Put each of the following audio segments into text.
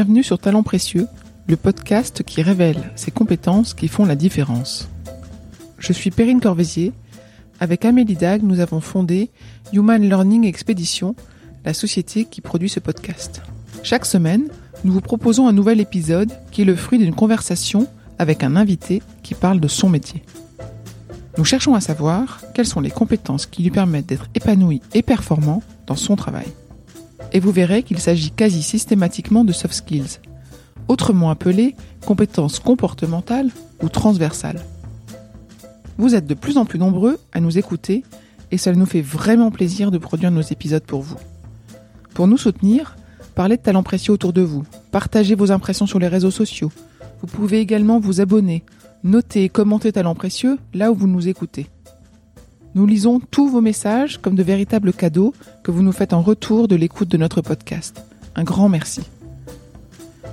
Bienvenue sur Talents Précieux, le podcast qui révèle ces compétences qui font la différence. Je suis Perrine Corvézier. Avec Amélie Dag, nous avons fondé Human Learning Expedition, la société qui produit ce podcast. Chaque semaine, nous vous proposons un nouvel épisode qui est le fruit d'une conversation avec un invité qui parle de son métier. Nous cherchons à savoir quelles sont les compétences qui lui permettent d'être épanoui et performant dans son travail. Et vous verrez qu'il s'agit quasi systématiquement de soft skills, autrement appelées compétences comportementales ou transversales. Vous êtes de plus en plus nombreux à nous écouter et cela nous fait vraiment plaisir de produire nos épisodes pour vous. Pour nous soutenir, parlez de talents précieux autour de vous, partagez vos impressions sur les réseaux sociaux. Vous pouvez également vous abonner, noter et commenter Talents précieux là où vous nous écoutez. Nous lisons tous vos messages comme de véritables cadeaux que vous nous faites en retour de l'écoute de notre podcast. Un grand merci.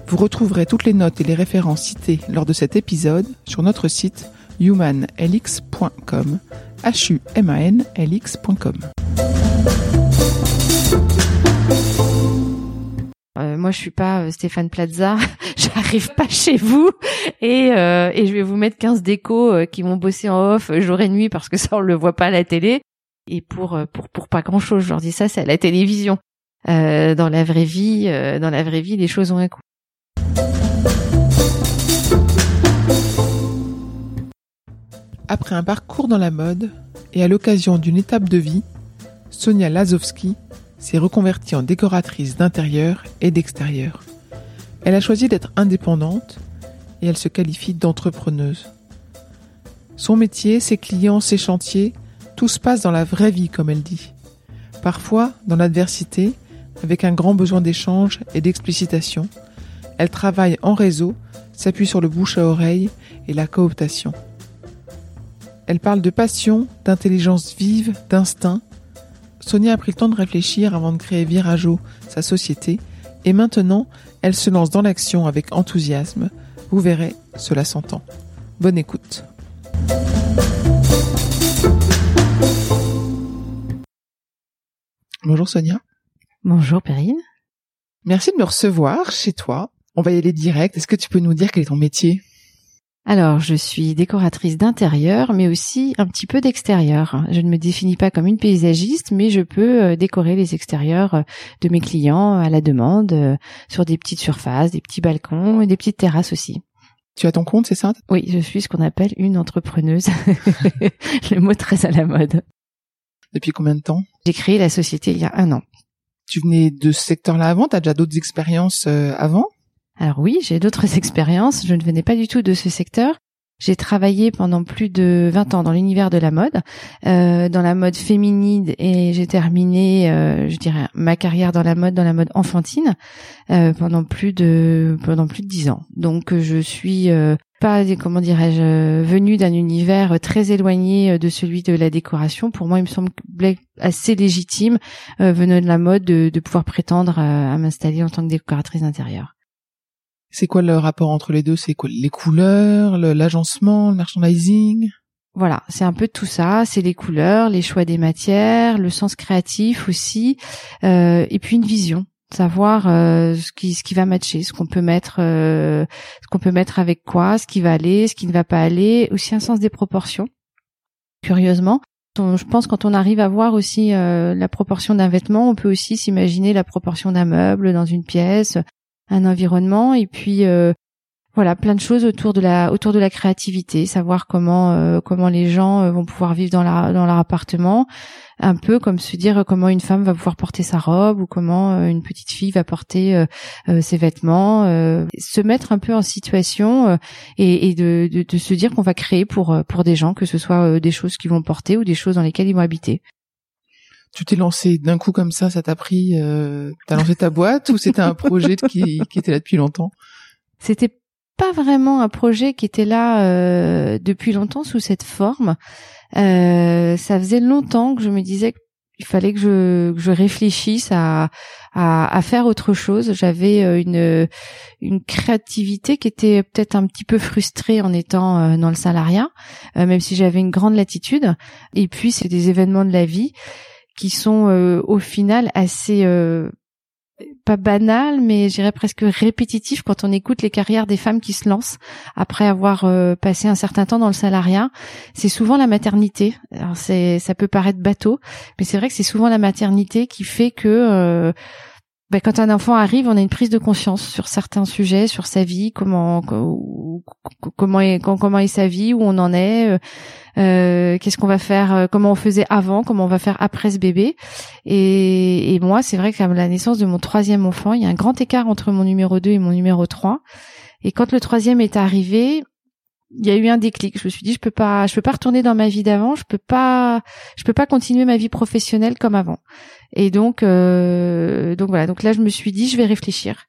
Vous retrouverez toutes les notes et les références citées lors de cet épisode sur notre site humanlx.com h moi, je suis pas euh, Stéphane Plaza. J'arrive pas chez vous et, euh, et je vais vous mettre 15 décos euh, qui vont bosser en off jour et nuit parce que ça on le voit pas à la télé et pour pour pour pas grand chose. Je leur dis ça, c'est à la télévision. Dans la vraie vie, dans la vraie vie, les choses ont un coût. Après un parcours dans la mode et à l'occasion d'une étape de vie, Sonia Lazowski s'est reconvertie en décoratrice d'intérieur et d'extérieur. Elle a choisi d'être indépendante et elle se qualifie d'entrepreneuse. Son métier, ses clients, ses chantiers, tout se passe dans la vraie vie, comme elle dit. Parfois, dans l'adversité, avec un grand besoin d'échange et d'explicitation, elle travaille en réseau, s'appuie sur le bouche à oreille et la cooptation. Elle parle de passion, d'intelligence vive, d'instinct. Sonia a pris le temps de réfléchir avant de créer Virago, sa société, et maintenant, elle se lance dans l'action avec enthousiasme. Vous verrez, cela s'entend. Bonne écoute. Bonjour Sonia. Bonjour Perrine. Merci de me recevoir chez toi. On va y aller direct. Est-ce que tu peux nous dire quel est ton métier? Alors, je suis décoratrice d'intérieur, mais aussi un petit peu d'extérieur. Je ne me définis pas comme une paysagiste, mais je peux euh, décorer les extérieurs euh, de mes clients à la demande, euh, sur des petites surfaces, des petits balcons et des petites terrasses aussi. Tu as ton compte, c'est ça? Oui, je suis ce qu'on appelle une entrepreneuse. Le mot très à la mode. Depuis combien de temps? J'ai créé la société il y a un an. Tu venais de ce secteur-là avant? T'as déjà d'autres expériences avant? Alors oui, j'ai d'autres expériences. Je ne venais pas du tout de ce secteur. J'ai travaillé pendant plus de 20 ans dans l'univers de la mode, euh, dans la mode féminine, et j'ai terminé, euh, je dirais, ma carrière dans la mode, dans la mode enfantine, euh, pendant plus de pendant plus de 10 ans. Donc je suis pas, comment dirais-je, venue d'un univers très éloigné de celui de la décoration. Pour moi, il me semblait assez légitime, venant de la mode, de, de pouvoir prétendre à, à m'installer en tant que décoratrice d'intérieur. C'est quoi le rapport entre les deux? C'est quoi les couleurs, le- l'agencement, le merchandising? Voilà, c'est un peu tout ça. C'est les couleurs, les choix des matières, le sens créatif aussi, euh, et puis une vision, savoir euh, ce qui ce qui va matcher, ce qu'on peut mettre, euh, ce qu'on peut mettre avec quoi, ce qui va aller, ce qui ne va pas aller, aussi un sens des proportions. Curieusement, je pense quand on arrive à voir aussi euh, la proportion d'un vêtement, on peut aussi s'imaginer la proportion d'un meuble dans une pièce, un environnement, et puis euh, voilà, plein de choses autour de la autour de la créativité, savoir comment euh, comment les gens euh, vont pouvoir vivre dans la dans leur appartement, un peu comme se dire comment une femme va pouvoir porter sa robe ou comment une petite fille va porter ses vêtements, se mettre un peu en situation et, de, de, de se dire qu'on va créer pour pour des gens que ce soit des choses qu'ils vont porter ou des choses dans lesquelles ils vont habiter. Tu t'es lancé d'un coup comme ça, ça t'a pris euh, T'as lancé ta boîte ou c'était un projet qui, qui était là depuis longtemps? C'était pas vraiment un projet qui était là euh, depuis longtemps sous cette forme. Euh, ça faisait longtemps que je me disais qu'il fallait que je, que je réfléchisse à, à, à faire autre chose. J'avais euh, une, une créativité qui était peut-être un petit peu frustrée en étant euh, dans le salariat, euh, même si j'avais une grande latitude. Et puis c'est des événements de la vie qui sont euh, au final assez euh, pas banal, mais j'irais presque répétitif quand on écoute les carrières des femmes qui se lancent après avoir euh, passé un certain temps dans le salariat. C'est souvent la maternité. Alors c'est, ça peut paraître bateau, mais c'est vrai que c'est souvent la maternité qui fait que euh, ben, quand un enfant arrive, on a une prise de conscience sur certains sujets, sur sa vie, comment comment est comment est sa vie, où on en est, euh, euh, qu'est-ce qu'on va faire, euh, comment on faisait avant, comment on va faire après ce bébé. Et, et moi, c'est vrai qu'à la naissance de mon troisième enfant, il y a un grand écart entre mon numéro 2 et mon numéro 3. Et quand le troisième est arrivé, il y a eu un déclic. Je me suis dit, je peux pas, je peux pas retourner dans ma vie d'avant. Je peux pas, je peux pas continuer ma vie professionnelle comme avant. Et donc, euh, donc voilà. Donc là, je me suis dit, je vais réfléchir.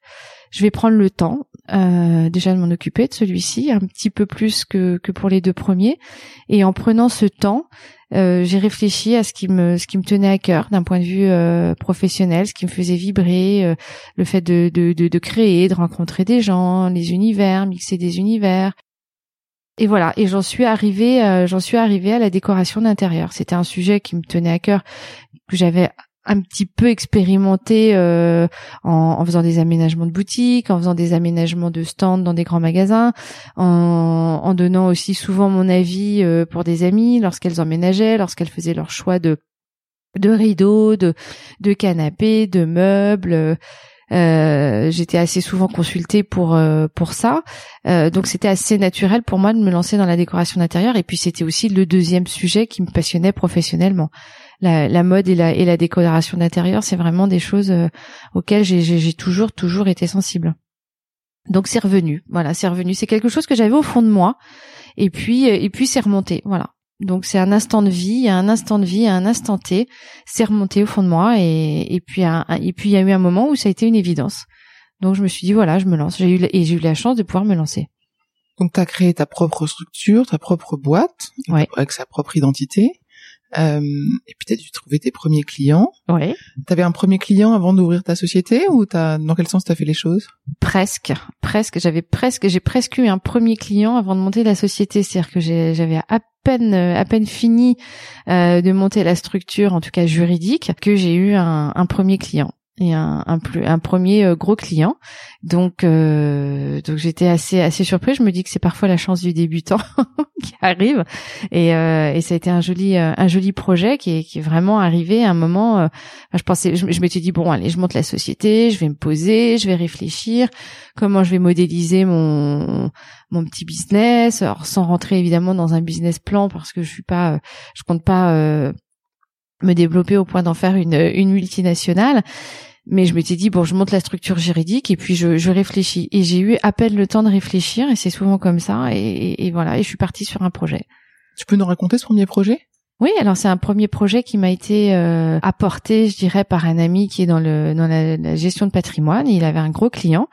Je vais prendre le temps euh, déjà de m'en occuper de celui-ci, un petit peu plus que que pour les deux premiers. Et en prenant ce temps, euh, j'ai réfléchi à ce qui me ce qui me tenait à cœur d'un point de vue euh, professionnel, ce qui me faisait vibrer, euh, le fait de, de, de de créer, de rencontrer des gens, les univers, mixer des univers, et voilà, et j'en suis arrivée, euh, j'en suis arrivée à la décoration d'intérieur. C'était un sujet qui me tenait à cœur, que j'avais un petit peu expérimenté euh, en, faisant des aménagements de boutiques, en faisant des aménagements de stands dans des grands magasins, en, en donnant aussi souvent mon avis euh, pour des amis lorsqu'elles emménageaient, lorsqu'elles faisaient leur choix de de rideaux, de, de canapés, de meubles. Euh, j'étais assez souvent consultée pour euh, pour ça, euh, donc c'était assez naturel pour moi de me lancer dans la décoration d'intérieur. Et puis c'était aussi le deuxième sujet qui me passionnait professionnellement. La, la mode et la, et la décoration d'intérieur, c'est vraiment des choses auxquelles j'ai toujours toujours été sensible. Donc c'est revenu, voilà, c'est revenu. C'est quelque chose que j'avais au fond de moi, et puis et puis c'est remonté, voilà. Donc c'est un instant de vie, un instant de vie, un instant T, c'est remonté au fond de moi et, et puis et puis il y a eu un moment où ça a été une évidence. Donc je me suis dit voilà, je me lance. J'ai eu et j'ai eu la chance de pouvoir me lancer. Donc tu as créé ta propre structure, ta propre boîte avec sa propre identité. Euh, et puis t'as dû trouver tes premiers clients. Ouais. T'avais un premier client avant d'ouvrir ta société ou t'as dans quel sens t'as fait les choses? Presque, presque. J'avais presque, j'ai presque eu un premier client avant de monter la société. C'est-à-dire que j'avais à peine, à peine fini euh, de monter la structure, en tout cas juridique, que j'ai eu un, un premier client et un, un, un premier euh, gros client. Donc, euh, donc j'étais assez assez surpris. Je me dis que c'est parfois la chance du débutant qui arrive. Et, euh, et ça a été un joli euh, un joli projet qui est, qui est vraiment arrivé à un moment. Euh, je pensais, je, je m'étais dit bon allez, je monte la société, je vais me poser, je vais réfléchir comment je vais modéliser mon mon petit business, sans rentrer évidemment dans un business plan parce que je suis pas, je compte pas me développer au point d'en faire une, une multinationale. Mais je m'étais dit bon, je monte la structure juridique et puis je, je réfléchis. Et j'ai eu à peine le temps de réfléchir et c'est souvent comme ça. Et, et, voilà, et je suis partie sur un projet. Tu peux nous raconter ce premier projet? Oui, alors c'est un premier projet qui m'a été euh, apporté, je dirais, par un ami qui est dans le dans la, gestion de patrimoine. Il avait un gros client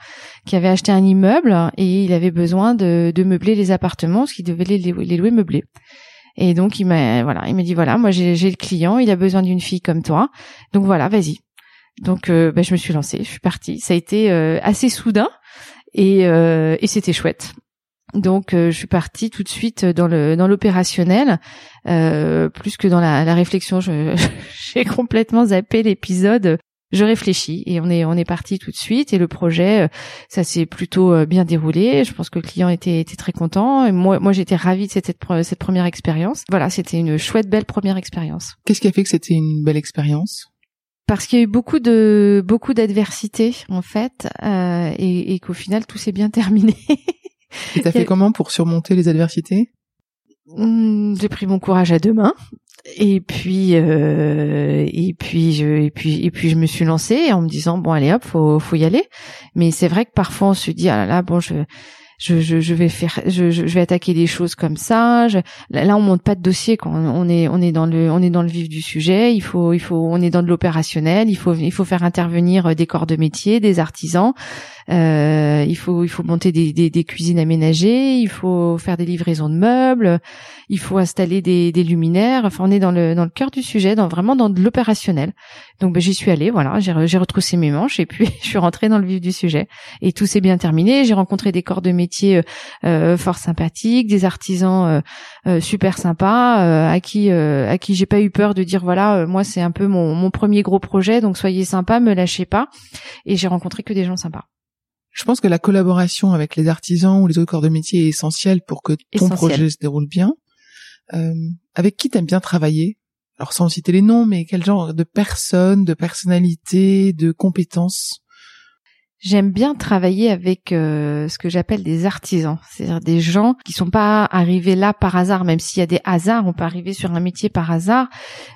qui avait acheté un immeuble et il avait besoin de, de meubler les appartements, parce qu'il devait les, les louer meublés. Et donc il m'a voilà, il m'a dit voilà, moi j'ai le client, il a besoin d'une fille comme toi, donc voilà, vas-y, donc euh, bah, je me suis lancée, je suis partie. Ça a été euh, assez soudain et, euh, et c'était chouette. Donc je suis partie tout de suite dans le dans l'opérationnel, plus que dans la, la réflexion. J'ai complètement zappé l'épisode. Je réfléchis et on est on est parti tout de suite et le projet ça s'est plutôt bien déroulé. Je pense que le client était était très content moi moi j'étais ravie de cette cette première expérience. Voilà, c'était une chouette belle première expérience. Qu'est-ce qui a fait que c'était une belle expérience? Parce qu'il y a eu beaucoup de beaucoup d'adversité en fait euh, et, et qu'au final tout s'est bien terminé. et t'as fait comment pour surmonter les adversités? Hmm, J'ai pris mon courage à deux mains et puis euh, et puis je et puis et puis je me suis lancée en me disant bon allez hop faut faut y aller. Mais c'est vrai que parfois on se dit ah là là bon je je, je, je, vais faire, je, je, vais attaquer des choses comme ça. Je, là, on monte pas de dossier quand on est, on est dans le, on est dans le vif du sujet. Il faut, il faut, on est dans de l'opérationnel. Il faut, il faut faire intervenir des corps de métier, des artisans. Euh, il faut il faut monter des, des, des, cuisines aménagées, il faut faire des livraisons de meubles, il faut installer des, des luminaires. Enfin, on est dans le dans le cœur du sujet, dans vraiment dans de l'opérationnel. Donc ben, j'y suis allée, voilà, j'ai j'ai retroussé mes manches et puis je suis rentrée dans le vif du sujet. Et tout s'est bien terminé. J'ai rencontré des corps de métier euh, fort sympathiques, des artisans euh, super sympas à qui à qui j'ai pas eu peur de dire voilà, moi c'est un peu mon mon premier gros projet, donc soyez sympa, me lâchez pas. Et j'ai rencontré que des gens sympas. Je pense que la collaboration avec les artisans ou les autres corps de métier est essentielle pour que ton projet se déroule bien. Euh, avec qui t'aimes bien travailler? Alors sans citer les noms, mais quel genre de personnes, de personnalités, de compétences? J'aime bien travailler avec euh, ce que j'appelle des artisans, c'est-à-dire des gens qui sont pas arrivés là par hasard, même s'il y a des hasards, on peut arriver sur un métier par hasard,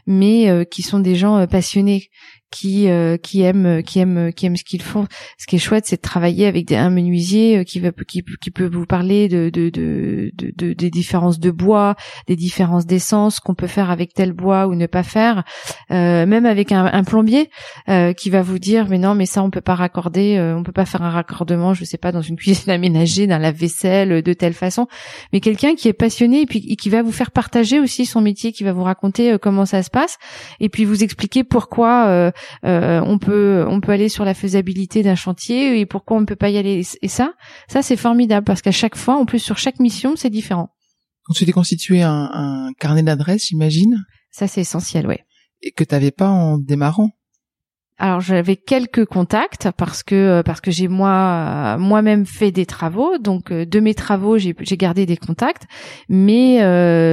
mais euh, qui sont des gens euh, passionnés, qui euh, qui aiment qui aiment qui aiment ce qu'ils font. Ce qui est chouette, c'est de travailler avec un menuisier euh, qui va qui, peut vous parler de de, de de, des différences de bois, des différences d'essence qu'on peut faire avec tel bois ou ne pas faire. Euh, même avec un, un plombier euh, qui va vous dire mais non mais ça on peut pas raccorder, euh, on peut pas faire un raccordement, je sais pas dans une cuisine aménagée, dans la vaisselle de telle façon. Mais quelqu'un qui est passionné et puis et qui va vous faire partager aussi son métier, qui va vous raconter comment ça se passe et puis vous expliquer pourquoi euh, on peut on peut aller sur la faisabilité d'un chantier et pourquoi on ne peut pas y aller et ça ça c'est formidable parce qu'à chaque fois en plus sur chaque mission c'est différent. Donc tu t'es constitué un, un carnet d'adresses j'imagine? Ça c'est essentiel oui. Et que t'avais pas en démarrant? Alors j'avais quelques contacts parce que euh, parce que j'ai moi moi-même fait des travaux donc euh, de mes travaux j'ai gardé des contacts mais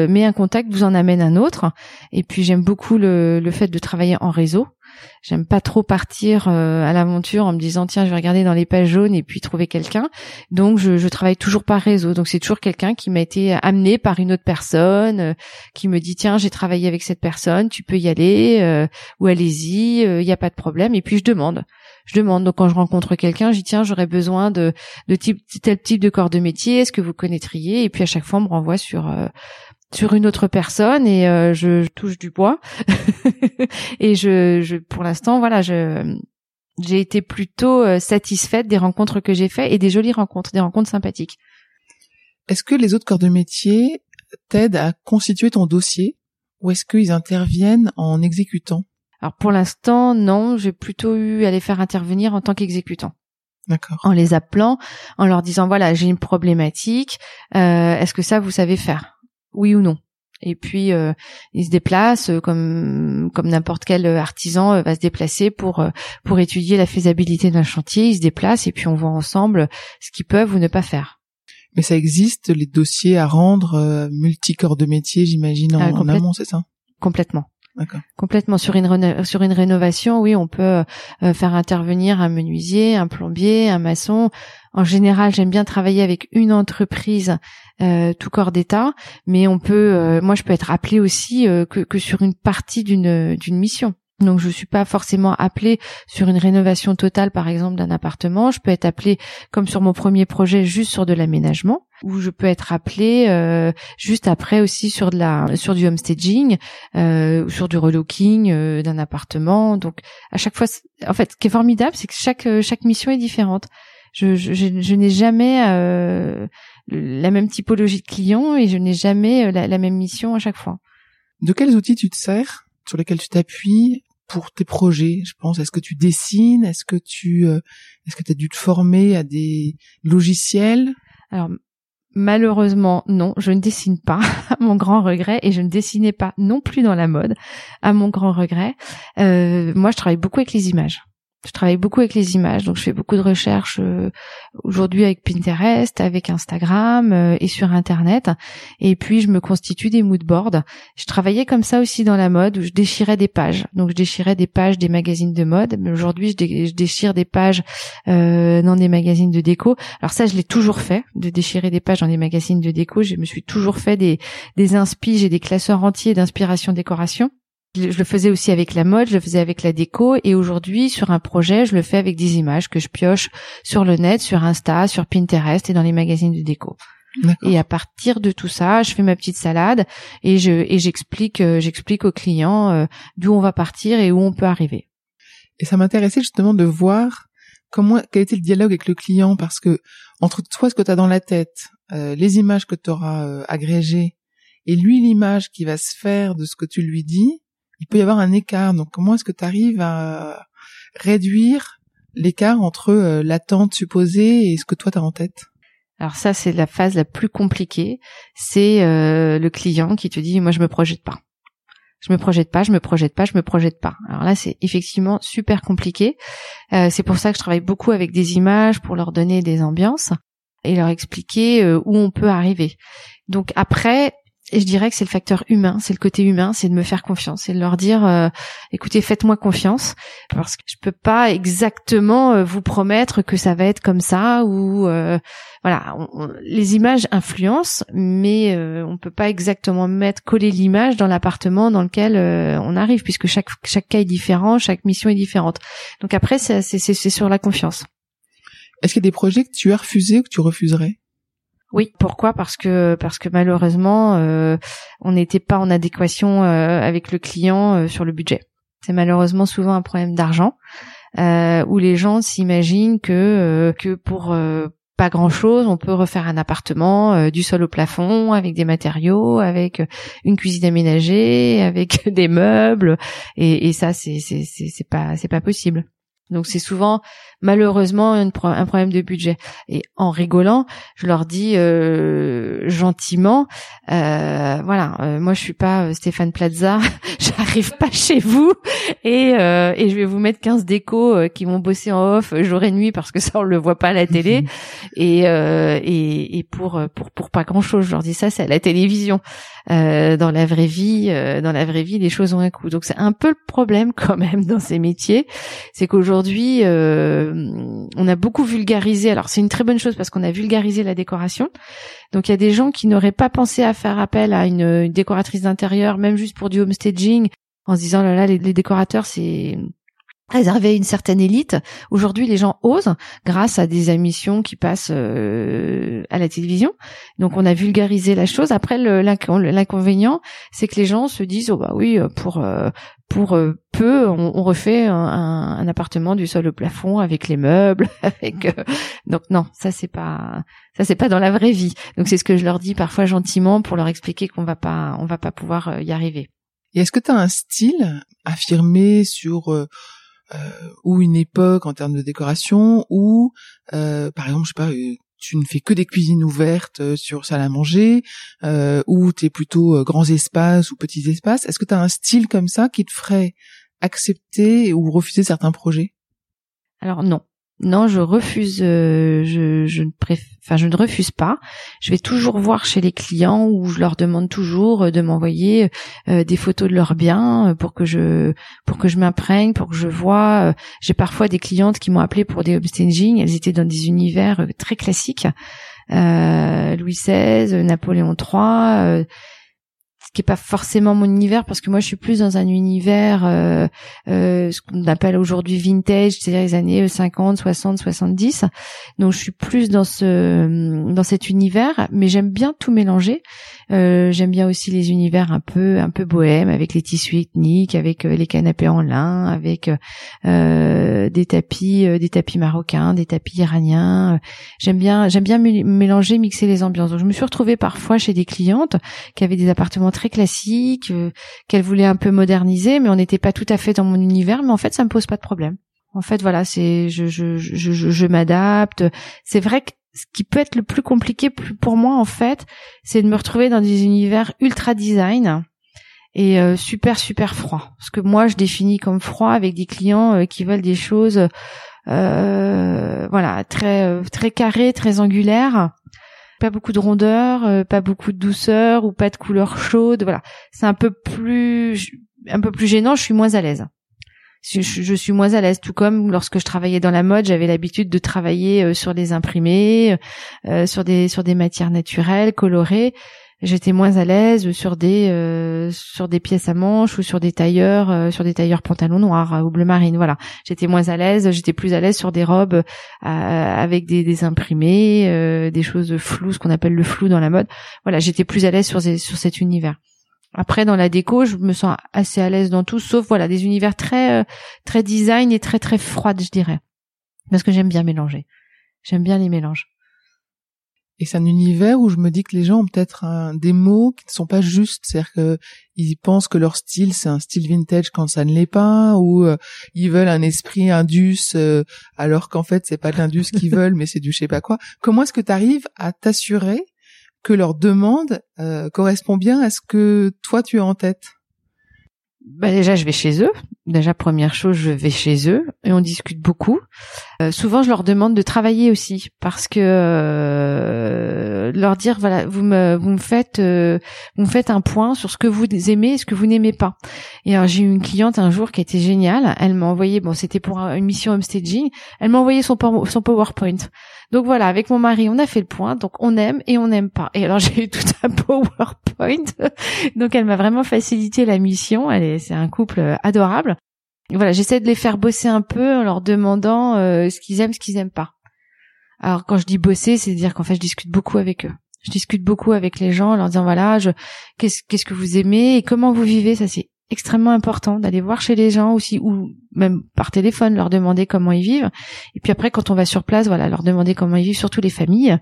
mais un contact vous en amène un autre et puis j'aime beaucoup le, le fait de travailler en réseau J'aime pas trop partir euh, à l'aventure en me disant tiens je vais regarder dans les pages jaunes et puis trouver quelqu'un. Donc je, je, travaille toujours par réseau. Donc c'est toujours quelqu'un qui m'a été amené par une autre personne, euh, qui me dit tiens j'ai travaillé avec cette personne, tu peux y aller euh, ou allez-y, il n'y a pas de problème. Et puis je demande. Je demande. Donc quand je rencontre quelqu'un, dis tiens j'aurais besoin de, de type, tel type de corps de métier, est-ce que vous connaîtriez? Et puis à chaque fois on me renvoie sur sur une autre personne et euh, je, touche du bois. Et je, je pour l'instant voilà je j'ai été plutôt euh, satisfaite des rencontres que j'ai faites et des jolies rencontres des rencontres sympathiques. Est-ce que les autres corps de métier t'aident à constituer ton dossier ou est-ce qu'ils interviennent en exécutant? Alors pour l'instant non. J'ai plutôt eu à les faire intervenir en tant qu'exécutant. D'accord. En les appelant, en leur disant voilà j'ai une problématique, euh, est-ce que ça vous savez faire? Oui ou non. Et puis euh, il se déplace euh, comme comme n'importe quel artisan euh, va se déplacer pour pour étudier la faisabilité d'un chantier. Il se déplace et puis on voit ensemble ce qu'ils peuvent ou ne pas faire. Mais ça existe les dossiers à rendre multicorps de métier, j'imagine en, en amont, c'est ça? Complètement. Complètement sur une sur une rénovation, oui, on peut euh, faire intervenir un menuisier, un plombier, un maçon. En général, j'aime bien travailler avec une entreprise euh, tout corps d'état, mais on peut, euh, moi, je peux être appelé aussi que, que sur une partie d'une d'une mission. Donc je suis pas forcément appelée sur une rénovation totale par exemple d'un appartement, je peux être appelée comme sur mon premier projet juste sur de l'aménagement ou je peux être appelée euh, juste après aussi sur de la sur du homestaging euh, sur du relooking euh, d'un appartement. Donc à chaque fois en fait ce qui est formidable c'est que chaque chaque mission est différente. Je, je, je n'ai jamais la même typologie de client et je n'ai jamais la, la même mission à chaque fois. De quels outils tu te sers sur lesquels tu t'appuies pour tes projets Je pense, est-ce que tu dessines? Est-ce que tu, euh, est-ce que as dû te former à des logiciels? Alors malheureusement, non, je ne dessine pas, à mon grand regret, et je ne dessinais pas non plus dans la mode, à mon grand regret. Euh, moi, je travaille beaucoup avec les images je travaille beaucoup avec les images, donc je fais beaucoup de recherches euh, aujourd'hui avec Pinterest, avec Instagram euh, et sur Internet. Et puis je me constitue des moodboards. Je travaillais comme ça aussi dans la mode où je déchirais des pages. Donc je déchirais des pages des magazines de mode. Mais aujourd'hui je, déchire des pages euh, dans des magazines de déco. Alors ça je l'ai toujours fait, de déchirer des pages dans des magazines de déco. Je me suis toujours fait des des inspi, j'ai des classeurs entiers d'inspiration décoration je le faisais aussi avec la mode, je le faisais avec la déco et aujourd'hui sur un projet, je le fais avec des images que je pioche sur le net, sur Insta, sur Pinterest et dans les magazines de déco. Et à partir de tout ça, je fais ma petite salade et je et j'explique euh, j'explique aux clients euh, d'où on va partir et où on peut arriver. Et ça m'intéressait justement de voir comment quel était le dialogue avec le client parce que entre toi ce que tu as dans la tête, euh, les images que tu auras agrégées et lui l'image qui va se faire de ce que tu lui dis, il peut y avoir un écart. Donc comment est-ce que tu arrives à réduire l'écart entre euh, l'attente supposée et ce que toi tu en tête? Alors ça, c'est la phase la plus compliquée. C'est euh, le client qui te dit, moi, je me projette pas. Je me projette pas, je me projette pas, je me projette pas. Alors là, c'est effectivement super compliqué. Euh, c'est pour ça que je travaille beaucoup avec des images pour leur donner des ambiances et leur expliquer où on peut arriver. Donc après, et je dirais que c'est le facteur humain, c'est le côté humain, c'est de me faire confiance, c'est de leur dire, euh, écoutez, faites-moi confiance, parce que je peux pas exactement euh, vous promettre que ça va être comme ça ou euh, voilà, les images influencent, mais on peut pas exactement mettre coller l'image dans l'appartement dans lequel on arrive, puisque chaque chaque cas est différent, chaque mission est différente. Donc après, c'est c'est sur la confiance. Est-ce qu'il y a des projets que tu as refusés ou que tu refuserais? Oui, pourquoi? Parce que parce que malheureusement, euh, on n'était pas en adéquation euh, avec le client euh, sur le budget. C'est malheureusement souvent un problème d'argent où les gens s'imaginent que que pour pas grand chose, on peut refaire un appartement du sol au plafond avec des matériaux, avec une cuisine aménagée, avec des meubles et, et ça c'est c'est c'est pas c'est pas possible. Donc c'est souvent malheureusement un problème de budget. Et en rigolant, je leur dis euh, gentiment, euh, voilà, euh, moi je suis pas euh, Stéphane Plaza, j'arrive pas chez vous et, et je vais vous mettre 15 décos qui vont bosser en off jour et nuit parce que ça on le voit pas à la télé et, et, et pour pour pour pas grand chose. Je leur dis ça, c'est à la télévision. dans la vraie vie, dans la vraie vie, les choses ont un coût. Donc c'est un peu le problème quand même dans ces métiers, c'est qu'aujourd'hui euh, on a beaucoup vulgarisé. Alors c'est une très bonne chose parce qu'on a vulgarisé la décoration. Donc il y a des gens qui n'auraient pas pensé à faire appel à une, décoratrice d'intérieur, même juste pour du homestaging, en se disant là là les, les décorateurs c'est réservé à une certaine élite. Aujourd'hui, les gens osent grâce à des émissions qui passent euh, à la télévision. Donc, on a vulgarisé la chose. Après, l'inconvénient, c'est que les gens se disent, oh bah oui, pour euh, pour euh, peu, on, refait un, appartement du sol au plafond avec les meubles, avec. donc non, ça c'est pas ça c'est pas dans la vraie vie. Donc c'est ce que je leur dis parfois gentiment pour leur expliquer qu'on va pas on va pas pouvoir y arriver. Et est-ce que tu as un style affirmé sur euh, ou une époque en termes de décoration, ou euh, par exemple, je sais pas, euh, tu ne fais que des cuisines ouvertes sur salle à manger, euh, ou tu es plutôt grands espaces ou petits espaces. Est-ce que tu as un style comme ça qui te ferait accepter ou refuser certains projets? Alors non, non, je refuse. Euh, je, ne enfin, je ne refuse pas. Je vais toujours voir chez les clients où je leur demande toujours euh, de m'envoyer euh, des photos de leurs biens pour que je pour que je m'imprègne, pour que je vois. J'ai parfois des clientes qui m'ont appelé pour des upstaging. Elles étaient dans des univers très classiques. Louis XVI, Napoléon III ce qui est pas forcément mon univers parce que moi je suis plus dans un univers euh, euh, ce qu'on appelle aujourd'hui vintage, c'est-à-dire les années 50, 60, 70. Donc je suis plus dans ce dans cet univers, mais j'aime bien tout mélanger. Euh, j'aime bien aussi les univers un peu un peu bohèmes avec les tissus ethniques, avec euh, les canapés en lin, avec euh, des tapis des tapis marocains, des tapis iraniens. J'aime bien j'aime bien mélanger, mixer les ambiances. Donc je me suis retrouvée parfois chez des clientes qui avaient des appartements très classique, euh, qu'elle voulait un peu moderniser, mais on n'était pas tout à fait dans mon univers. Mais en fait, ça me pose pas de problème. En fait, voilà, c'est je je je je, m'adapte. C'est vrai que ce qui peut être le plus compliqué pour moi, en fait, c'est de me retrouver dans des univers ultra design et euh, super super froid. Ce que moi je définis comme froid avec des clients euh, qui veulent des choses, voilà, très très carrées, très angulaires pas beaucoup de rondeur, euh, pas beaucoup de douceur ou pas de couleur chaude. Voilà, c'est un peu plus un peu plus gênant. Je suis moins à l'aise. Je, suis moins à l'aise, tout comme lorsque je travaillais dans la mode, j'avais l'habitude de travailler euh, sur des imprimés, euh, sur des sur des matières naturelles, colorées j'étais moins à l'aise sur des euh, sur des pièces à manches ou sur des tailleurs euh, sur des tailleurs pantalons noirs euh, ou bleu marine voilà j'étais moins à l'aise j'étais plus à l'aise sur des robes avec des, des imprimés des choses floues ce qu'on appelle le flou dans la mode voilà j'étais plus à l'aise sur sur cet univers après dans la déco je me sens assez à l'aise dans tout sauf voilà des univers très très design et très très froides je dirais parce que j'aime bien mélanger. J'aime bien les mélanges. Et c'est un univers où je me dis que les gens ont peut-être des mots qui ne sont pas justes, c'est-à-dire que ils pensent que leur style c'est un style vintage quand ça ne l'est pas, ou euh, ils veulent un esprit indus euh, alors qu'en fait c'est pas de l'indus qu'ils veulent, mais c'est du je sais pas quoi. Comment est-ce que tu arrives à t'assurer que leur demande euh, correspond bien à ce que toi tu as en tête? Bah déjà je vais chez eux. Déjà première chose, je vais chez eux et on discute beaucoup. Euh, souvent je leur demande de travailler aussi parce que euh, leur dire voilà vous me vous me faites euh, vous me faites un point sur ce que vous aimez et ce que vous n'aimez pas. Et alors j'ai eu une cliente un jour qui était géniale. Elle m'a envoyé bon c'était pour une mission homestaging. Elle m'a envoyé son son PowerPoint. Donc voilà, avec mon mari, on a fait le point. Donc on aime et on n'aime pas. Et alors j'ai eu tout un PowerPoint. donc elle m'a vraiment facilité la mission. Elle est, c'est un couple adorable. Voilà, j'essaie de les faire bosser un peu en leur demandant euh, ce qu'ils aiment, ce qu'ils aiment pas. Alors quand je dis bosser, c'est dire qu'en fait je discute beaucoup avec eux. Je discute beaucoup avec les gens en leur disant voilà, qu'est-ce qu'est-ce que vous aimez et comment vous vivez, ça c'est extrêmement important d'aller voir chez les gens aussi ou même par téléphone leur demander comment ils vivent. Et puis après quand on va sur place voilà leur demander comment ils vivent surtout les familles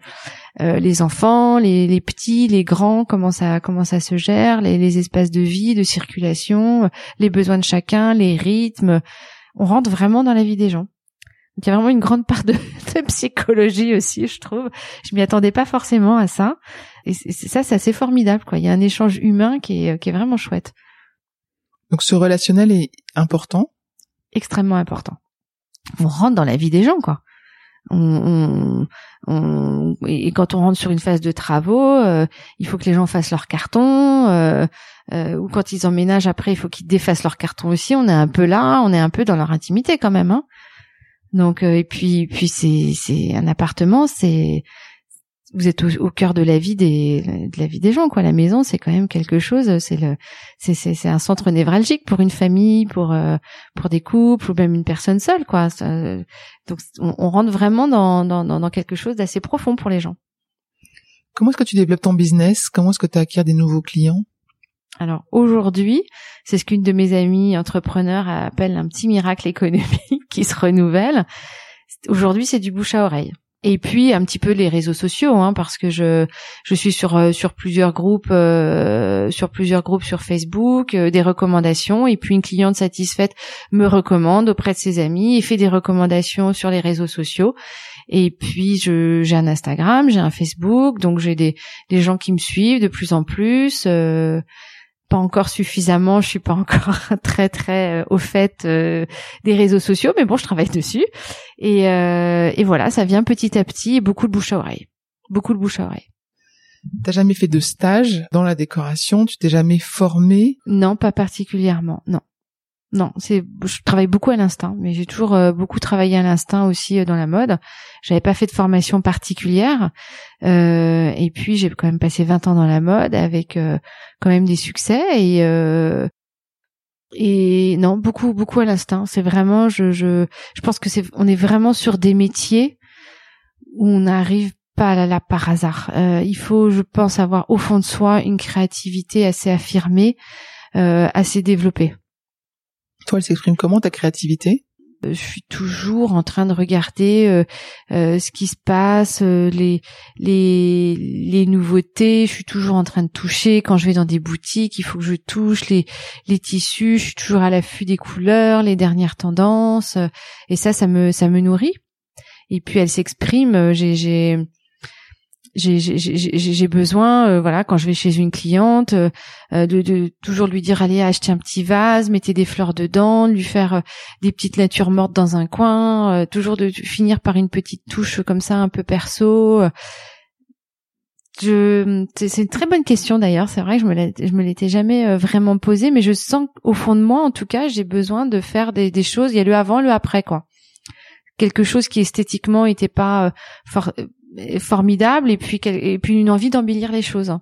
euh, les enfants les, les, petits les grands comment ça comment ça se gère les, les, espaces de vie de circulation les besoins de chacun les rythmes. On rentre vraiment dans la vie des gens. Donc il y a vraiment une grande part de, de psychologie aussi je trouve. Je m'y attendais pas forcément à ça. Et ça c'est assez formidable quoi. Il y a un échange humain qui est qui est vraiment chouette donc ce relationnel est important Extrêmement important. On rentre dans la vie des gens, quoi. On, on, et quand on rentre sur une phase de travaux, euh, il faut que les gens fassent leur carton, euh, euh, ou quand ils emménagent après, il faut qu'ils défassent leur carton aussi. On est un peu là, on est un peu dans leur intimité quand même. Hein. Donc et puis puis c'est c'est un appartement, c'est vous êtes au, cœur de la vie des de la vie des gens quoi. La maison c'est quand même quelque chose c'est le c'est c'est un centre névralgique pour une famille pour euh, pour des couples ou même une personne seule quoi. Donc on, rentre vraiment dans, dans dans quelque chose d'assez profond pour les gens. Comment est-ce que tu développes ton business? Comment est-ce que tu acquiers des nouveaux clients? Alors aujourd'hui, c'est ce qu'une de mes amies entrepreneurs appelle un petit miracle économique qui se renouvelle. Aujourd'hui, c'est du bouche à oreille et puis un petit peu les réseaux sociaux hein, parce que je je suis sur euh, sur plusieurs groupes euh, sur plusieurs groupes sur Facebook euh, des recommandations. Et puis une cliente satisfaite me recommande auprès de ses amis et fait des recommandations sur les réseaux sociaux. Et puis je j'ai un Instagram j'ai un Facebook donc j'ai des des gens qui me suivent de plus en plus pas encore suffisamment, je suis pas encore très très euh, au fait euh, des réseaux sociaux, mais bon, je travaille dessus. Et, euh, et voilà, ça vient petit à petit, beaucoup de bouche à oreille, beaucoup de bouche à oreille. T'as jamais fait de stage dans la décoration? Tu t'es jamais formé Non, pas particulièrement. Non, non, c'est je travaille beaucoup à l'instinct, mais j'ai toujours euh, beaucoup travaillé à l'instinct aussi euh, dans la mode. J'avais pas fait de formation particulière, euh, et puis j'ai quand même passé 20 ans dans la mode avec quand même des succès et non beaucoup beaucoup à l'instinct. C'est vraiment je je je pense que c'est on est vraiment sur des métiers où on n'arrive pas là, là par hasard. il faut, je pense, avoir au fond de soi une créativité assez affirmée, assez développée. Toi, elle s'exprime comment ta créativité? Euh, je suis toujours en train de regarder euh, euh, ce qui se passe, les les les nouveautés. Je suis toujours en train de toucher quand je vais dans des boutiques. Il faut que je touche les les tissus. Je suis toujours à l'affût des couleurs, les dernières tendances. et ça, ça me ça me nourrit. Et puis elle s'exprime. J'ai j'ai j'ai besoin, euh, voilà, quand je vais chez une cliente, euh, euh, de, de, toujours lui dire allez acheter un petit vase, mettez des fleurs dedans, lui faire des petites natures mortes dans un coin, toujours de finir par une petite touche comme ça un peu perso. Je, c'est une très bonne question d'ailleurs. C'est vrai que je me je me l'étais jamais vraiment posée, mais je sens au fond de moi, en tout cas, j'ai besoin de faire des, des choses. Il y a le avant, le après, quoi quelque chose qui esthétiquement était pas fort, formidable et puis et puis une envie d'embellir les choses.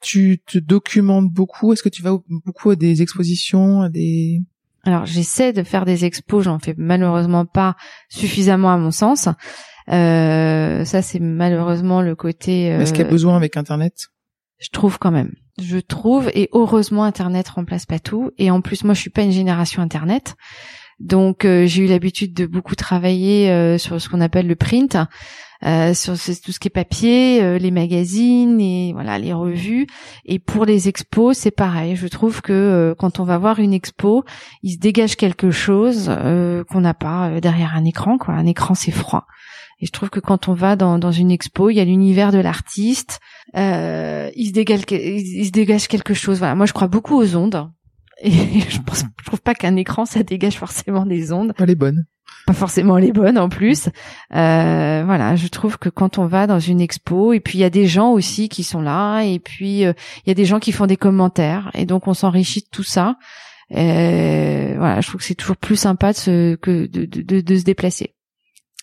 Tu te documentes beaucoup. Est-ce que tu vas beaucoup à des expositions, à des alors j'essaie de faire des expos, j'en fais malheureusement pas suffisamment à mon sens. Euh, ça c'est malheureusement le côté. Euh, Est-ce qu'il y a besoin avec Internet? Je trouve quand même. Je trouve et heureusement Internet remplace pas tout. Et en plus moi je suis pas une génération Internet. Donc j'ai eu l'habitude de beaucoup travailler sur ce qu'on appelle le print. Euh, sur tout ce qui est papier, euh, les magazines et voilà les revues. Et pour les expos, c'est pareil. Je trouve que euh, quand on va voir une expo, il se dégage quelque chose qu'on n'a pas derrière un écran. Quoi. Un écran, c'est froid. Et je trouve que quand on va dans, dans une expo, il y a l'univers de l'artiste. il se dégage, il se dégage quelque chose. Voilà. Moi, je crois beaucoup aux ondes. Et je pense, je trouve pas qu'un écran ça dégage forcément des ondes. Pas les bonnes pas forcément les bonnes en plus. Euh, voilà, je trouve que quand on va dans une expo, et puis il y a des gens aussi qui sont là, et puis euh, il y a des gens qui font des commentaires, et donc on s'enrichit de tout ça. Euh, voilà, je trouve que c'est toujours plus sympa de se, que de, de, se déplacer.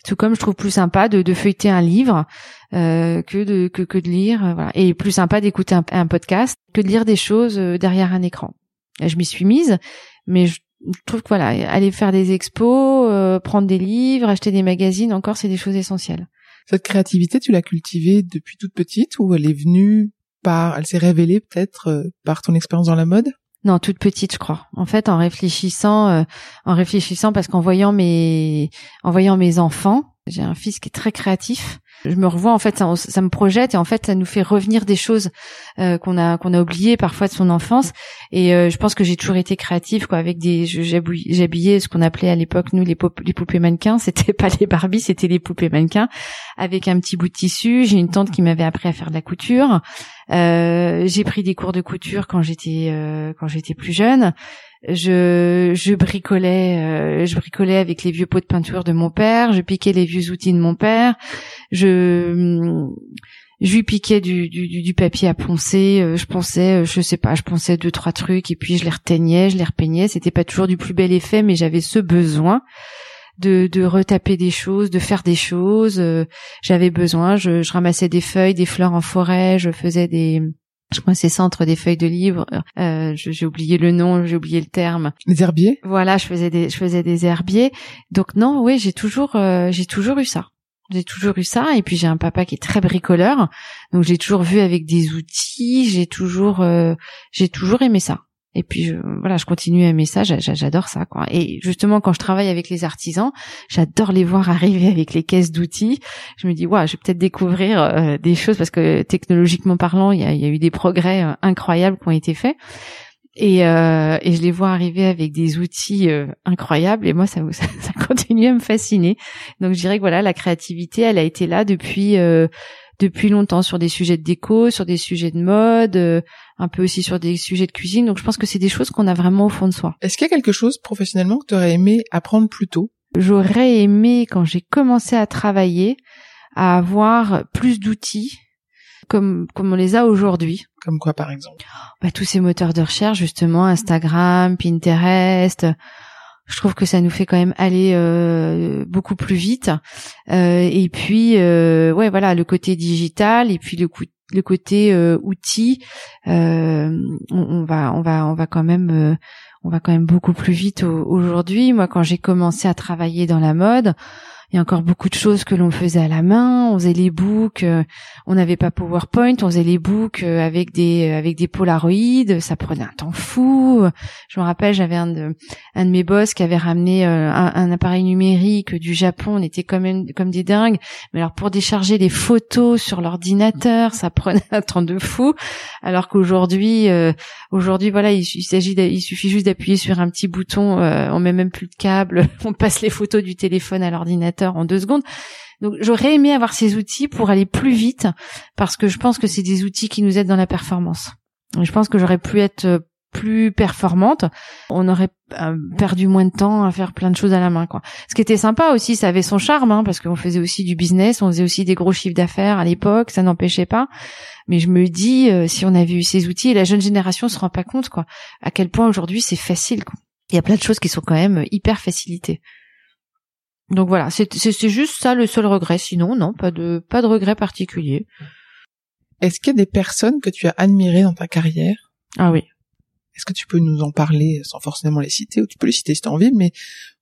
Tout comme je trouve plus sympa de, de feuilleter un livre que de que, que de lire, voilà. et plus sympa d'écouter un, podcast que de lire des choses derrière un écran. je m'y suis mise, mais je trouve que voilà, aller faire des expos, euh, prendre des livres, acheter des magazines, encore, c'est des choses essentielles. Cette créativité, tu l'as cultivée depuis toute petite ou elle est venue par, elle s'est révélée peut-être euh, par ton expérience dans la mode? Non, toute petite, je crois. En fait, en réfléchissant, euh, en réfléchissant, parce qu'en voyant mes, en voyant mes enfants, j'ai un fils qui est très créatif. Je me revois en fait ça, me projette et en fait ça nous fait revenir des choses euh, qu'on a qu'on a oubliées parfois de son enfance. Et euh, je pense que j'ai toujours été créative quoi avec des j'habillais ce qu'on appelait à l'époque nous les, poupées mannequins. C'était pas les Barbie c'était les poupées mannequins. Avec un petit bout de tissu j'ai une tante qui m'avait appris à faire de la couture. Euh, j'ai pris des cours de couture quand j'étais quand j'étais plus jeune je, je bricolais, euh, je bricolais avec les vieux pots de peinture de mon père, je piquais les vieux outils de mon père, je, je lui piquais du, du, du papier à poncer, euh, je pensais, euh, je sais pas, je pensais deux trois trucs et puis je les reteignais, je les repeignais. C'était pas toujours du plus bel effet, mais j'avais ce besoin de, de retaper des choses, de faire des choses. j'avais besoin. Je, je ramassais des feuilles, des fleurs en forêt, je faisais des je crois c'est centre des feuilles de livres. Euh, j'ai oublié le nom, j'ai oublié le terme. Les herbiers? Voilà, je faisais des, je faisais des herbiers. Donc non, oui, j'ai toujours, euh, j'ai toujours eu ça. J'ai toujours eu ça. Et puis j'ai un papa qui est très bricoleur, donc j'ai toujours vu avec des outils. J'ai toujours, euh, j'ai toujours aimé ça. Et puis je, voilà, je continue à aimer ça, j'adore ça quoi. Et justement quand je travaille avec les artisans, j'adore les voir arriver avec les caisses d'outils. Je me dis waouh, je vais peut-être découvrir euh, des choses parce que technologiquement parlant, il y a, eu des progrès euh, incroyables qui ont été faits. Et, euh, et je les vois arriver avec des outils euh, incroyables et moi ça, ça, ça, continue à me fasciner. Donc je dirais que voilà, la créativité, elle a été là depuis depuis longtemps sur des sujets de déco, sur des sujets de mode, euh, un peu aussi sur des sujets de cuisine. Donc je pense que c'est des choses qu'on a vraiment au fond de soi. Est-ce qu'il y a quelque chose professionnellement que tu aurais aimé apprendre plus tôt? J'aurais aimé quand j'ai commencé à travailler à avoir plus d'outils comme comme on les a aujourd'hui. Comme quoi par exemple? Bah, tous ces moteurs de recherche justement Instagram, Pinterest, je trouve que ça nous fait quand même aller euh, beaucoup plus vite. Euh, et puis, euh, ouais, voilà, le côté digital et puis le, le côté euh, outil, on, on, va, on va, on va quand même, on va quand même beaucoup plus vite aujourd'hui. Moi, quand j'ai commencé à travailler dans la mode, il y a encore beaucoup de choses que l'on faisait à la main. On faisait les books, euh, on n'avait pas PowerPoint, on faisait les books euh, avec des euh, avec des Polaroids. Ça prenait un temps fou. Je me rappelle, j'avais un de un de mes boss qui avait ramené un, appareil numérique du Japon. On était quand même comme des dingues. Mais alors pour décharger les photos sur l'ordinateur, ça prenait un temps de fou. Alors qu'aujourd'hui, aujourd'hui voilà, il, s'agit, il suffit juste d'appuyer sur un petit bouton. on met même plus de câble. On passe les photos du téléphone à l'ordinateur en deux secondes. Donc j'aurais aimé avoir ces outils pour aller plus vite parce que je pense que c'est des outils qui nous aident dans la performance. je pense que j'aurais pu être euh, plus performante, on aurait euh, perdu moins de temps à faire plein de choses à la main quoi. Ce qui était sympa aussi, ça avait son charme hein, parce qu'on faisait aussi du business, on faisait aussi des gros chiffres d'affaires à l'époque, ça n'empêchait pas. Mais je me dis euh, si on avait eu ces outils, la jeune génération se rend pas compte quoi, à quel point aujourd'hui c'est facile quoi. Il y a plein de choses qui sont quand même hyper facilitées. Donc voilà, c'est juste ça le seul regret. Sinon, non, pas de pas de regret particulier. Est-ce qu'il y a des personnes que tu as admirées dans ta carrière? Ah oui. Est-ce que tu peux nous en parler sans forcément les citer, ou tu peux les citer si tu as envie, mais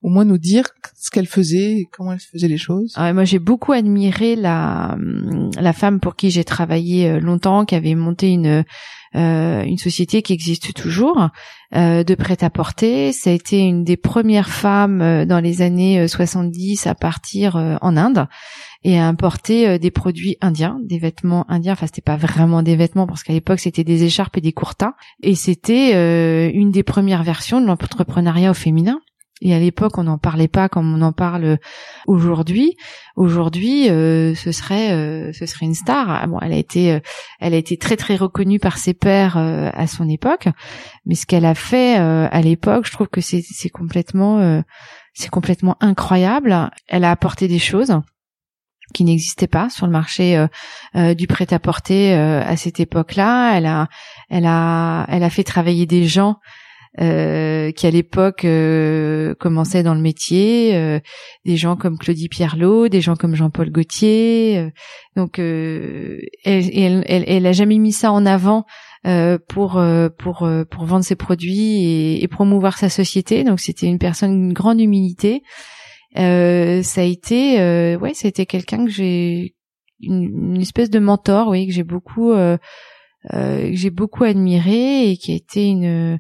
au moins nous dire ce qu'elle faisait, comment elle faisait les choses ah Moi, j'ai beaucoup admiré la la femme pour qui j'ai travaillé euh, longtemps, qui avait monté une une société qui existe toujours de prêt-à-porter. Ça a été une des premières femmes dans les années 70 à partir en Inde et à importer des produits indiens, des vêtements indiens. Enfin, c'était pas vraiment des vêtements parce qu'à l'époque c'était des écharpes et des kurtas. Et c'était une des premières versions de l'entrepreneuriat au féminin. Et à l'époque, on n'en parlait pas comme on en parle aujourd'hui. Aujourd'hui, euh, ce serait, euh, ce serait une star. Ah, bon, elle a été, euh, elle a été très très reconnue par ses pairs à son époque. Mais ce qu'elle a fait à l'époque, je trouve que c'est, c'est complètement, c'est complètement incroyable. Elle a apporté des choses qui n'existaient pas sur le marché du prêt-à-porter à cette époque-là. Elle a, elle a, elle a fait travailler des gens euh, qui à l'époque euh, commençaient dans le métier, euh, des gens comme Claudie Pierlot, des gens comme Jean-Paul Gaultier. donc, elle, elle, elle, a jamais mis ça en avant pour pour pour vendre ses produits et, et promouvoir sa société. Donc, c'était une personne d'une grande humilité. ça a été, ouais, c'était quelqu'un que j'ai une, une, espèce de mentor, oui, que j'ai beaucoup que j'ai beaucoup admiré et qui a été une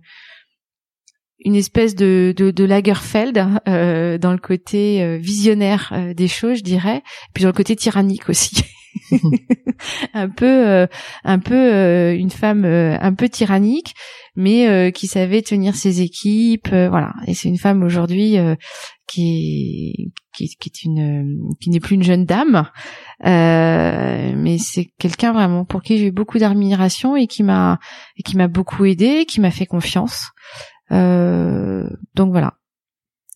une espèce de, de, Lagerfeld euh, dans le côté euh, visionnaire euh, des choses, je dirais, puis dans le côté tyrannique aussi. un peu, un peu une femme un peu tyrannique, mais qui savait tenir ses équipes, voilà. Et c'est une femme aujourd'hui qui est qui, qui, est une qui n'est plus une jeune dame, mais c'est quelqu'un vraiment pour qui j'ai eu beaucoup d'admiration et qui m'a qui m'a beaucoup aidé, qui m'a fait confiance. Euh, donc voilà,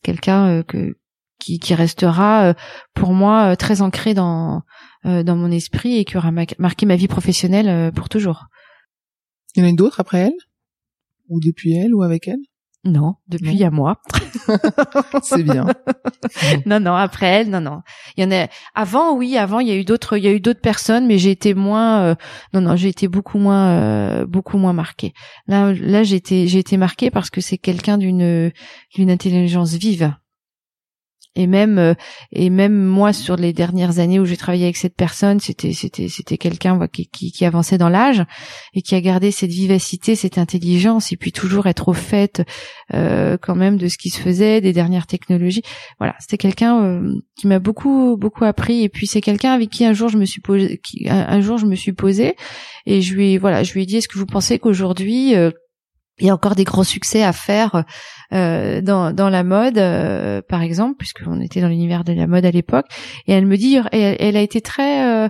quelqu'un euh, que qui, qui, restera euh, pour moi très ancré dans dans mon esprit et qui aura marqué ma vie professionnelle pour toujours. Il y en a d'autres après elle? Ou depuis elle? Ou avec elle? Non, depuis à moi. c'est bien. non, non, après elle, non, non. Il y en a. Avant, oui, avant, il y a eu d'autres, il y a eu d'autres personnes, mais j'ai été moins. Euh, non, non, j'ai été beaucoup moins, euh, beaucoup moins marquée. Là, là, j'ai été, j'ai été marquée parce que c'est quelqu'un d'une, d'une intelligence vive et même euh, et même moi sur les dernières années où j'ai travaillé avec cette personne c'était c'était c'était quelqu'un qui, qui, qui avançait dans l'âge et qui a gardé cette vivacité cette intelligence et puis toujours être au fait euh, quand même de ce qui se faisait des dernières technologies. Voilà c'était quelqu'un euh, qui m'a beaucoup beaucoup appris et puis c'est quelqu'un avec qui un jour je me suis posé qui, un, jour je me suis posé et je lui voilà je lui ai dit est-ce que vous pensez qu'aujourd'hui il y a encore des gros succès à faire euh, dans, dans la mode, euh, par exemple, puisqu'on était dans l'univers de la mode à l'époque. Et elle me dit, elle, a été très, euh,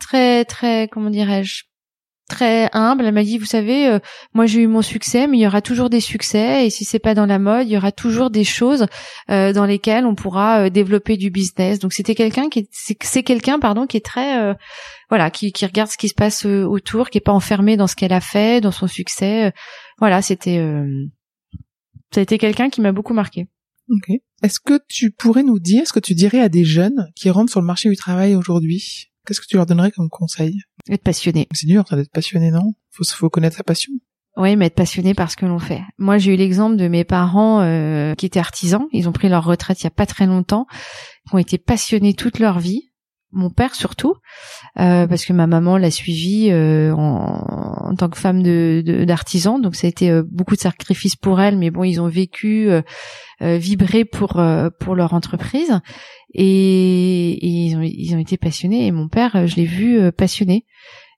très, très, comment dirais-je, très humble. Elle m'a dit, vous savez, euh, moi j'ai eu mon succès, mais il y aura toujours des succès. Et si c'est pas dans la mode, il y aura toujours des choses euh, dans lesquelles on pourra euh, développer du business. Donc c'était quelqu'un qui, c'est quelqu'un, pardon, qui est très, voilà, qui, qui regarde ce qui se passe autour, qui est pas enfermé dans ce qu'elle a fait, dans son succès. voilà, c'était, ça a été quelqu'un qui m'a beaucoup marqué. Ok. Est-ce que tu pourrais nous dire ce que tu dirais à des jeunes qui rentrent sur le marché du travail aujourd'hui? Qu'est-ce que tu leur donnerais comme conseil? Être passionné. C'est dur, ça d'être passionné, non? Faut faut connaître sa passion. Oui, mais être passionné par ce que l'on fait. Moi, j'ai eu l'exemple de mes parents euh, qui étaient artisans. Ils ont pris leur retraite il y a pas très longtemps, qui ont été passionnés toute leur vie. Mon père surtout, euh, parce que ma maman l'a suivi euh, en, en, tant que femme de d'artisan, donc ça a été euh, beaucoup de sacrifices pour elle, mais bon, ils ont vécu, euh, vibré pour pour leur entreprise et, ils, ont, ils, ont, été passionnés. Et mon père, euh, je l'ai vu euh, passionné.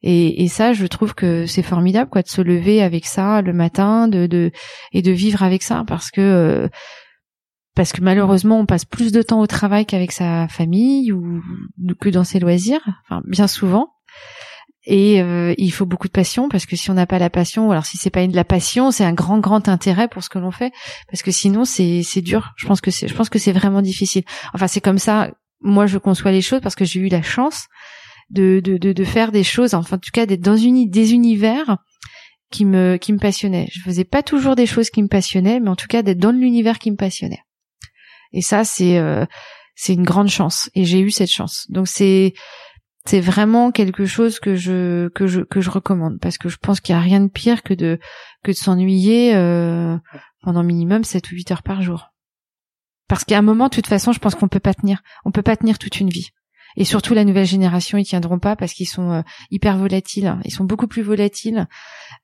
Et, et, ça, je trouve que c'est formidable, quoi, de se lever avec ça le matin, de, de et de vivre avec ça, parce que euh, parce que malheureusement, on passe plus de temps au travail qu'avec sa famille ou que dans ses loisirs, enfin bien souvent. Et euh, il faut beaucoup de passion parce que si on n'a pas la passion, alors si c'est pas une de la passion, c'est un grand grand intérêt pour ce que l'on fait parce que sinon c'est c'est dur. Je pense que c'est je pense que c'est vraiment difficile. Enfin c'est comme ça. Moi je conçois les choses parce que j'ai eu la chance de de de, de faire des choses, enfin en tout cas d'être dans une des univers qui me qui me passionnaient. Je faisais pas toujours des choses qui me passionnaient, mais en tout cas d'être dans l'univers qui me passionnait. Et ça c'est euh, c'est une grande chance et j'ai eu cette chance. Donc c'est c'est vraiment quelque chose que je que je que je recommande parce que je pense qu'il y a rien de pire que de que de s'ennuyer euh, pendant minimum 7 ou 8 heures par jour. Parce qu'à un moment de toute façon, je pense qu'on peut pas tenir, on peut pas tenir toute une vie. Et surtout la nouvelle génération, ils tiendront pas parce qu'ils sont hyper volatiles. Ils sont beaucoup plus volatiles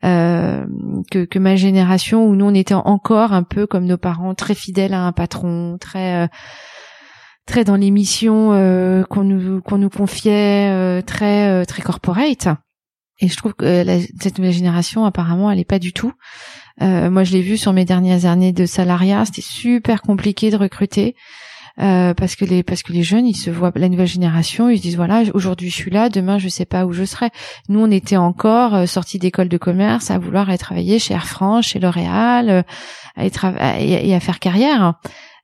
que, que ma génération où nous on était encore un peu comme nos parents, très fidèles à un patron, très très dans les missions euh, qu'on nous qu'on nous confiait, euh, très euh, très corporate. Et je trouve que la, cette nouvelle génération, apparemment, elle est pas du tout. moi, je l'ai vu sur mes dernières années de salariat, c'était super compliqué de recruter. Parce que les parce que les jeunes ils se voient la nouvelle génération ils se disent voilà aujourd'hui je suis là demain je sais pas où je serai nous on était encore sortis d'école de commerce à vouloir aller travailler chez Air France chez L'Oréal à être et à faire carrière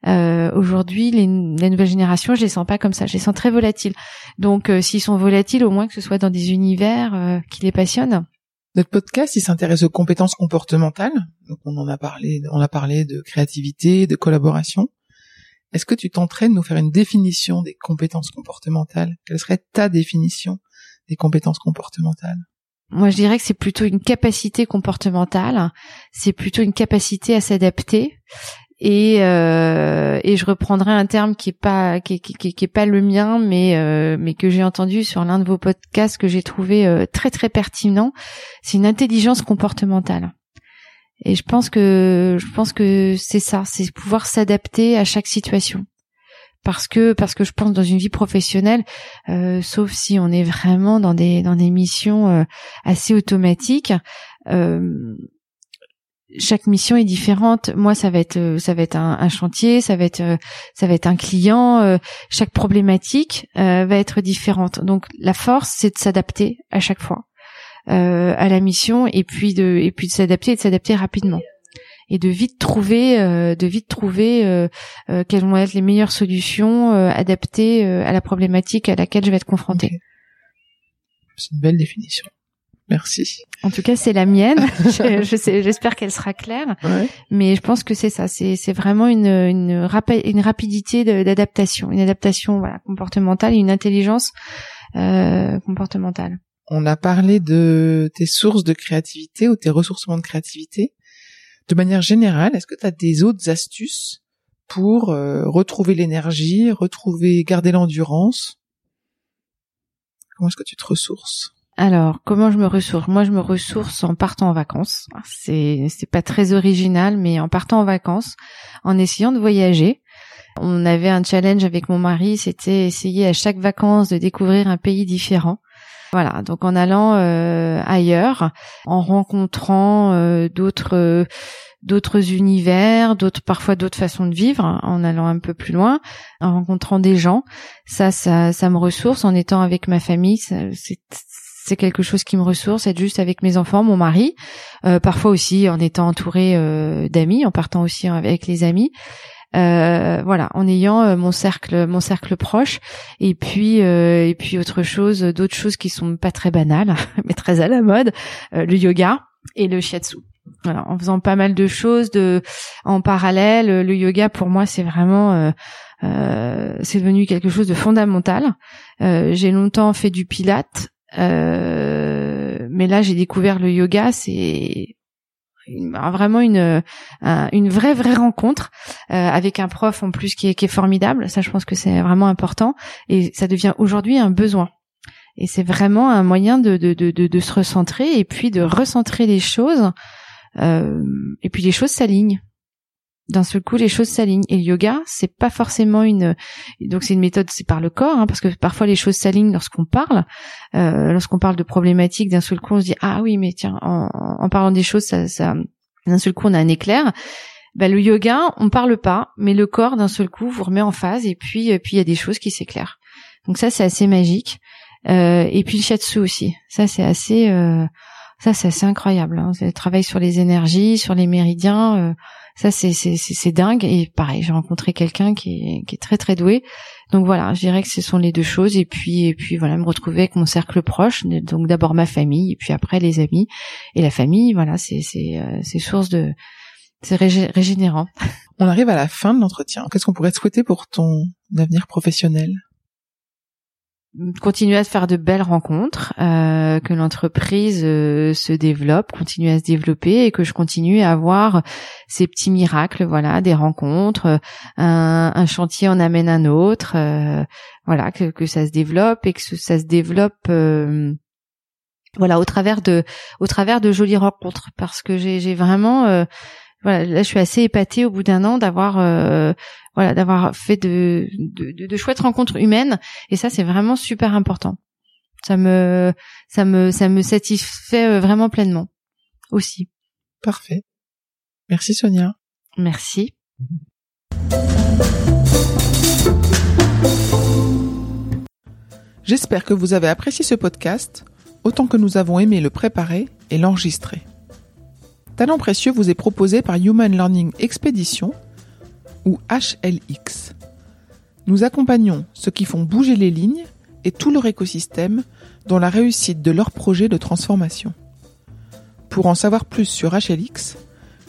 euh, Aujourd'hui, les, les, nouvelles générations, je les sens pas comme ça. Je les sens très volatiles. Donc, euh, s'ils sont volatiles, au moins que ce soit dans des univers euh, qui les passionnent. Notre podcast, il s'intéresse aux compétences comportementales. Donc, on en a parlé, on a parlé de créativité, de collaboration. Est-ce que tu tenterais de nous faire une définition des compétences comportementales? Quelle serait ta définition des compétences comportementales? Moi, je dirais que c'est plutôt une capacité comportementale, c'est plutôt une capacité à s'adapter. Et euh, et je reprendrai un terme qui est pas qui, est pas le mien mais euh, mais que j'ai entendu sur l'un de vos podcasts que j'ai trouvé euh, très très pertinent. C'est une intelligence comportementale et je pense que je pense que c'est ça c'est pouvoir s'adapter à chaque situation parce que parce que je pense dans une vie professionnelle euh, sauf si on est vraiment dans des dans des missions euh, assez automatiques euh, chaque mission est différente. Moi, ça va être euh, ça va être un, chantier, ça va être euh, ça va être un client. Euh, chaque problématique va être différente. Donc, la force, c'est de s'adapter à chaque fois à la mission et puis de et puis de s'adapter et de s'adapter rapidement et de vite trouver de vite trouver quelles vont être les meilleures solutions adaptées à la problématique à laquelle je vais être confrontée. C'est une belle définition. Merci. En tout cas, c'est la mienne. je, sais, j'espère qu'elle sera claire. Mais je pense que c'est ça. C'est, c'est vraiment une, une, une rapidité d'adaptation, une adaptation voilà, comportementale et une intelligence euh, comportementale. On a parlé de tes sources de créativité ou tes ressourcements de créativité. De manière générale, est-ce que tu as des autres astuces pour euh, retrouver l'énergie, retrouver, garder l'endurance? Comment est-ce que tu te ressources? Alors, comment je me ressource? Moi, je me ressource en partant en vacances. C'est c'est pas très original, mais en partant en vacances, en essayant de voyager. On avait un challenge avec mon mari, c'était essayer à chaque vacances de découvrir un pays différent. Voilà, donc en allant euh, ailleurs, en rencontrant euh, d'autres d'autres univers, d'autres parfois d'autres façons de vivre, en allant un peu plus loin, en rencontrant des gens, ça, ça, ça me ressource. En étant avec ma famille, c'est c'est quelque chose qui me ressource, être juste avec mes enfants, mon mari, euh, parfois aussi en étant entouré euh, d'amis, en partant aussi avec les amis. Euh, voilà, en ayant mon cercle, mon cercle proche, et puis et puis autre chose, d'autres choses qui sont pas très banales, mais très à la mode, le yoga et le shiatsu. Voilà, en faisant pas mal de choses de en parallèle, le yoga pour moi c'est vraiment c'est devenu quelque chose de fondamental. j'ai longtemps fait du pilate, euh, mais là, j'ai découvert le yoga. C'est vraiment une une vraie vraie rencontre euh, avec un prof en plus qui est, formidable. Ça, je pense que c'est vraiment important et ça devient aujourd'hui un besoin. Et c'est vraiment un moyen de, de, de, de, se recentrer et puis de recentrer les choses. Euh, et puis les choses s'alignent d'un seul coup les choses s'alignent. Et le yoga c'est pas forcément une donc c'est une méthode c'est par le corps hein, parce que parfois les choses s'alignent lorsqu'on parle. Euh, lorsqu'on parle de problématiques d'un seul coup on se dit ah oui mais tiens en, en parlant des choses ça, ça d'un seul coup on a un éclair. Ben, le yoga on parle pas mais le corps d'un seul coup vous remet en phase et puis et puis il y a des choses qui s'éclairent. Donc ça c'est assez magique. Euh, et puis le shiatsu aussi. Ça c'est assez euh, ça c'est assez incroyable hein. le travail sur les énergies sur les méridiens euh, ça c'est c'est dingue. Et pareil j'ai rencontré quelqu'un qui est qui est très très doué. Donc voilà je dirais que ce sont les deux choses. Et puis et puis voilà me retrouver avec mon cercle proche donc d'abord ma famille et puis après les amis. Et la famille voilà c'est c'est euh, c'est source de c'est régénérant. On arrive à la fin de l'entretien. Qu'est-ce qu'on pourrait te souhaiter pour ton avenir professionnel? Continuer à faire de belles rencontres, euh, que l'entreprise euh, se développe, continue à se développer et que je continue à avoir ces petits miracles, voilà, des rencontres, un, chantier en amène un autre, euh, voilà, que, ça se développe et que ça se développe. voilà au travers de au travers de jolies rencontres parce que j'ai vraiment voilà, là je suis assez épatée au bout d'un an d'avoir euh, voilà d'avoir fait de, de, de, chouettes rencontres humaines et ça c'est vraiment super important. Ça me ça me ça me satisfait euh, vraiment pleinement aussi. Parfait. Merci Sonia. Merci. J'espère que vous avez apprécié ce podcast autant que nous avons aimé le préparer et l'enregistrer. Talent précieux vous est proposé par Human Learning Expedition ou HLX. Nous accompagnons ceux qui font bouger les lignes et tout leur écosystème dans la réussite de leur projet de transformation. Pour en savoir plus sur HLX,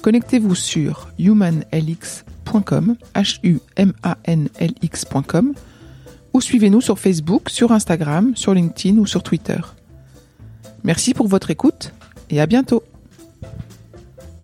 connectez-vous sur humanlx.com, ou suivez-nous sur Facebook, sur Instagram, sur LinkedIn ou sur Twitter. Merci pour votre écoute et à bientôt.